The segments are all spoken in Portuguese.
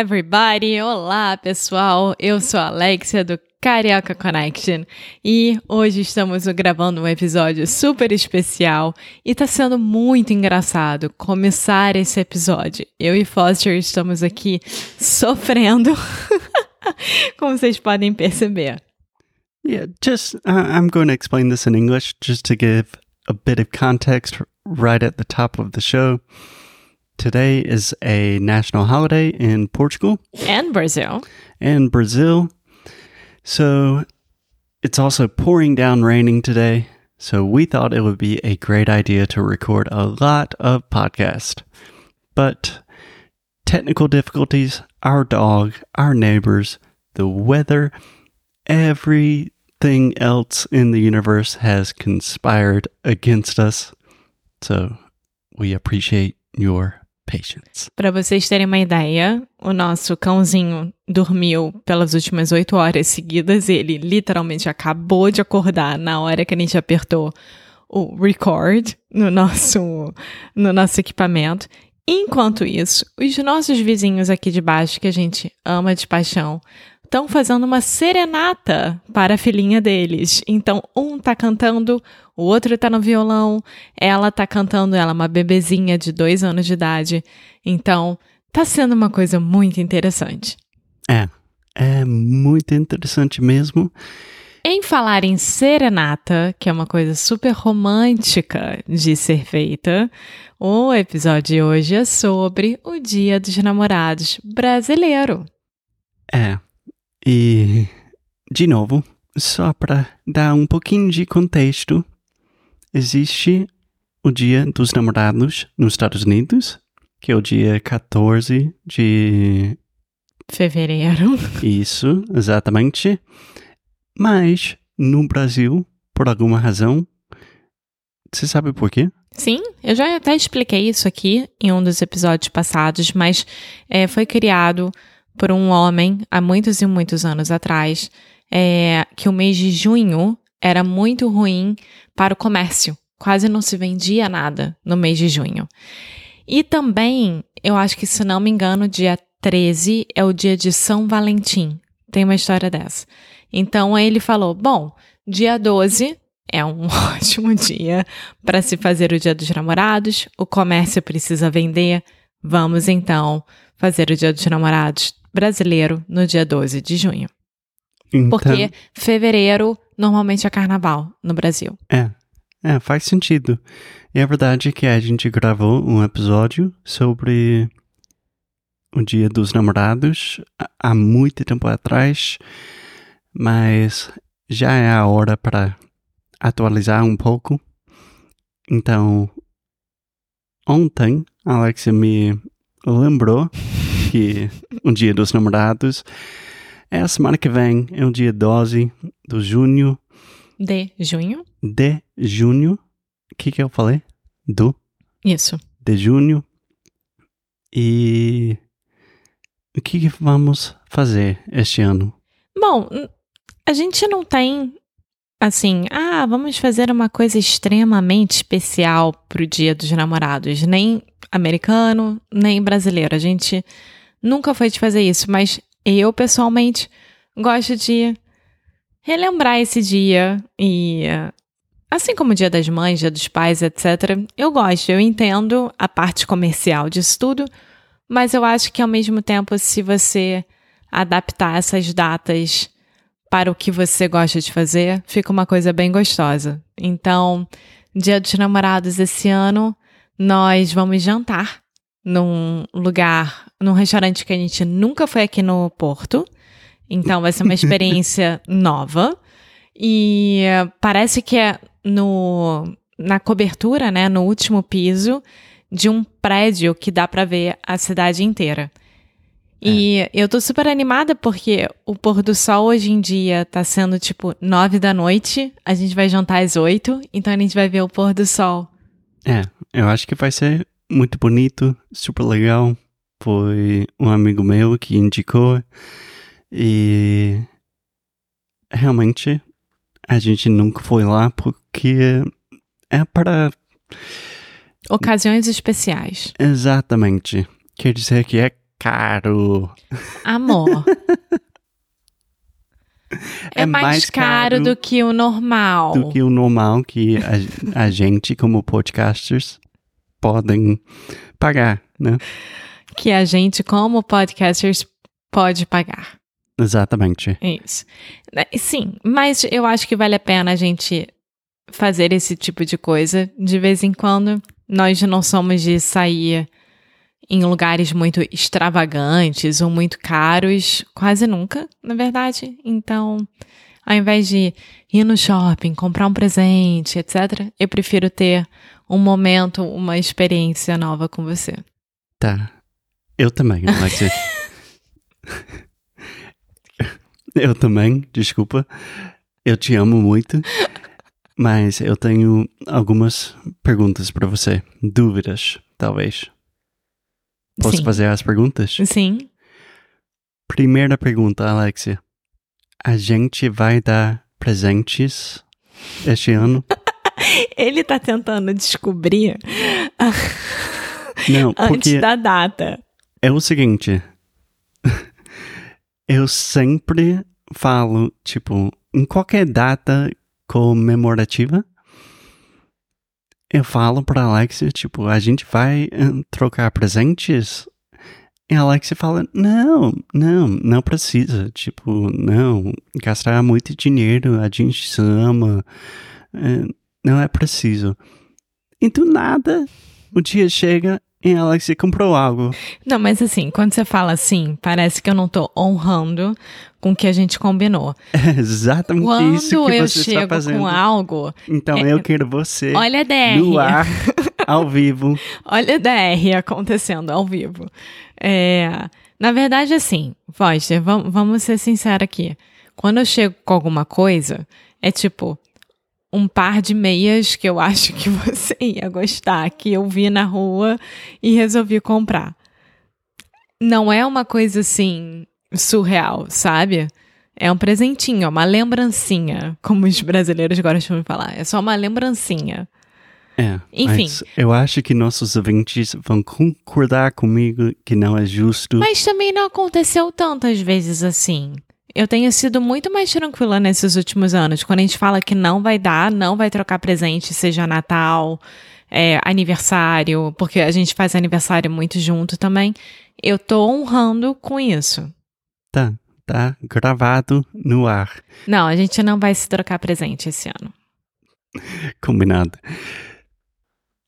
everybody! Olá, pessoal! Eu sou a Alexia do Carioca Connection e hoje estamos gravando um episódio super especial e tá sendo muito engraçado começar esse episódio. Eu e Foster estamos aqui sofrendo, como vocês podem perceber. Yeah, just uh, I'm going to explain this in English just to give a bit of context right at the top of the show. Today is a national holiday in Portugal And Brazil. and Brazil. So it's also pouring down raining today. So we thought it would be a great idea to record a lot of podcast. But technical difficulties, our dog, our neighbors, the weather, everything else in the universe has conspired against us. So we appreciate your patience. Para vocês terem uma ideia, o nosso cãozinho dormiu pelas últimas oito horas seguidas. Ele literalmente acabou de acordar na hora que a gente apertou o record no nosso, no nosso equipamento. Enquanto isso, os nossos vizinhos aqui de baixo, que a gente ama de paixão, estão fazendo uma serenata para a filhinha deles. Então, um tá cantando, o outro tá no violão, ela tá cantando, ela é uma bebezinha de dois anos de idade. Então, tá sendo uma coisa muito interessante. É, é muito interessante mesmo. Em falar em serenata, que é uma coisa super romântica de ser feita, o episódio de hoje é sobre o Dia dos Namorados brasileiro. É. E, de novo, só para dar um pouquinho de contexto, existe o Dia dos Namorados nos Estados Unidos, que é o dia 14 de. Fevereiro. Isso, exatamente. Mas, no Brasil, por alguma razão, você sabe por quê? Sim, eu já até expliquei isso aqui em um dos episódios passados, mas é, foi criado por um homem há muitos e muitos anos atrás, é, que o mês de junho era muito ruim para o comércio. Quase não se vendia nada no mês de junho. E também, eu acho que, se não me engano, dia 13 é o dia de São Valentim. Tem uma história dessa. Então, ele falou: bom, dia 12 é um ótimo dia para se fazer o Dia dos Namorados, o comércio precisa vender. Vamos então fazer o Dia dos Namorados brasileiro no dia 12 de junho. Então, Porque fevereiro normalmente é carnaval no Brasil. É, é, faz sentido. E é verdade que a gente gravou um episódio sobre o Dia dos Namorados há- há muito tempo atrás, mas já é a hora para atualizar um pouco. Então, ontem, a Alexia me lembrou que o Dia dos Namorados é a semana que vem, é o dia 12 de junho De junho? de junho. O que, que eu falei? Do Isso. de junho. E o que, que vamos fazer este ano? Bom, a gente não tem assim, ah, vamos fazer uma coisa extremamente especial pro Dia dos Namorados, nem americano, nem brasileiro. A gente nunca foi de fazer isso, mas eu pessoalmente gosto de relembrar esse dia e assim como o Dia das Mães, Dia dos Pais, etc. Eu gosto, eu entendo a parte comercial disso tudo, mas eu acho que ao mesmo tempo se você adaptar essas datas para o que você gosta de fazer, fica uma coisa bem gostosa. Então, Dia dos Namorados esse ano, nós vamos jantar num lugar, num restaurante que a gente nunca foi aqui no Porto. Então vai ser uma experiência nova. E parece que é no, na cobertura, né, no último piso de um prédio que dá para ver a cidade inteira. E é. eu tô super animada porque o pôr do sol hoje em dia tá sendo tipo nove da noite. A gente vai jantar às oito, então a gente vai ver o pôr do sol. É, eu acho que vai ser muito bonito, super legal. Foi um amigo meu que indicou. E realmente a gente nunca foi lá porque é para ocasiões especiais. Exatamente. Quer dizer que é caro. Amor. é, é, mais, mais caro, caro, do que o normal. Do que o normal que a, a gente, como podcasters, podem pagar, né? Que a gente, como podcasters, pode pagar. Exatamente. Isso. É, sim, mas eu acho que vale a pena a gente fazer esse tipo de coisa de vez em quando. Nós não somos de sair em lugares muito extravagantes ou muito caros, quase nunca, na verdade. Então, ao invés de ir no shopping, comprar um presente, etc., eu prefiro ter um momento, uma experiência nova com você. Tá. Eu também, Alexia. eu também, desculpa. Eu te amo muito. Mas eu tenho algumas perguntas para você. Dúvidas, talvez. Posso Sim. fazer as perguntas? Sim. Primeira pergunta, Alexia. A gente vai dar presentes este ano? Ele tá tentando descobrir Não, antes da data. É o seguinte. eu sempre falo, tipo, em qualquer data comemorativa, eu falo pra Alexia, tipo, a gente vai trocar presentes? E a Alexia fala, não, não, não precisa. Tipo, não, gastar muito dinheiro, a gente se ama, não é preciso. E do nada, o dia chega e a Alexia comprou algo. Não, mas assim, quando você fala assim, parece que eu não tô honrando com o que a gente combinou. É exatamente Quando isso que você está fazendo. Quando eu chego com algo... Então é, eu quero você olha a DR. no ar, ao vivo. olha a DR acontecendo ao vivo. É, na verdade, assim, Foster, vamos ser sinceros aqui. Quando eu chego com alguma coisa, é tipo um par de meias que eu acho que você ia gostar, que eu vi na rua e resolvi comprar. Não é uma coisa assim surreal, sabe? É um presentinho, uma lembrancinha, como os brasileiros gostam de falar. É só uma lembrancinha. É, Enfim. eu acho que nossos ouvintes vão concordar comigo que não é justo. Mas também não aconteceu tantas vezes assim. Eu tenho sido muito mais tranquila nesses últimos anos. Quando a gente fala que não vai dar, não vai trocar presente, seja Natal, é, aniversário, porque a gente faz aniversário muito junto também. Eu tô honrando com isso. Tá, tá gravado no ar. Não, a gente não vai se trocar presente esse ano. Combinado.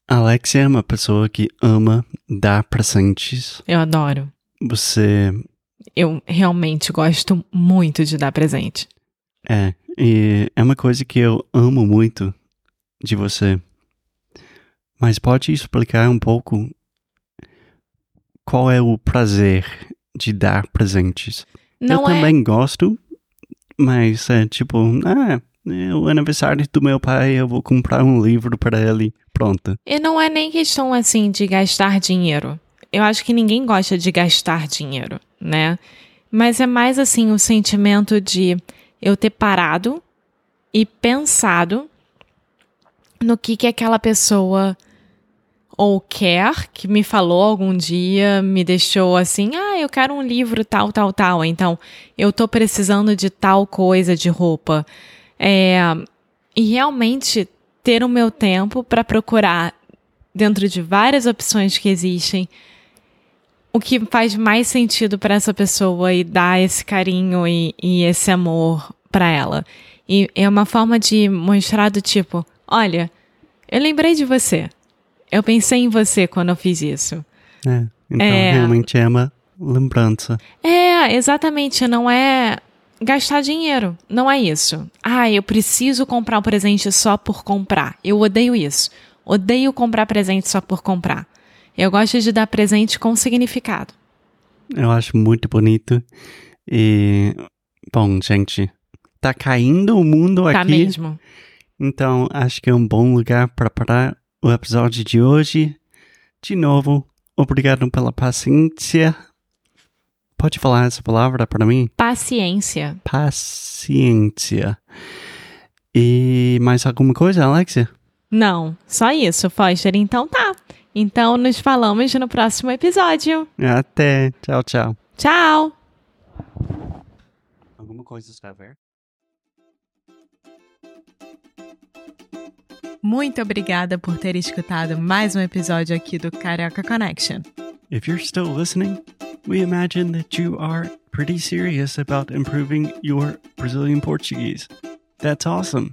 Alexia é uma pessoa que ama dar presentes. Eu adoro. Você. Eu realmente gosto muito de dar presente. É, e é uma coisa que eu amo muito de você. Mas pode explicar um pouco qual é o prazer de dar presentes. Não eu é... também gosto, mas é tipo, ah, é o aniversário do meu pai, eu vou comprar um livro para ele, pronto. E não é nem questão assim de gastar dinheiro. Eu acho que ninguém gosta de gastar dinheiro, né? Mas é mais assim o sentimento de eu ter parado e pensado no que que aquela pessoa ou quer, que me falou algum dia, me deixou assim: ah, eu quero um livro tal, tal, tal. Então, eu tô precisando de tal coisa de roupa. É, e realmente ter o meu tempo para procurar, dentro de várias opções que existem, o que faz mais sentido para essa pessoa e dar esse carinho e, e esse amor para ela. E é uma forma de mostrar do tipo, olha, eu lembrei de você. Eu pensei em você quando eu fiz isso. É, então É. realmente é uma lembrança. É, exatamente, não é gastar dinheiro, não é isso. Ah, eu preciso comprar um presente só por comprar. Eu odeio isso. Odeio comprar presente só por comprar. Eu gosto de dar presente com significado. Eu acho muito bonito. E, bom, gente, tá caindo o mundo Tá aqui. mesmo? Então, acho que é um bom lugar para parar o episódio de hoje. De novo, obrigado pela paciência. Pode falar essa palavra para mim? Paciência. Paciência. E mais alguma coisa, Alexia? Não, só isso, Foster. Então tá. Então nos falamos no próximo episódio. Até. Tchau, tchau. Tchau! Alguma coisa está a ver? Muito obrigada por ter escutado mais um episódio aqui do Carioca Connection. If you're still listening, we imagine that you are pretty serious about improving your Brazilian Portuguese. That's awesome.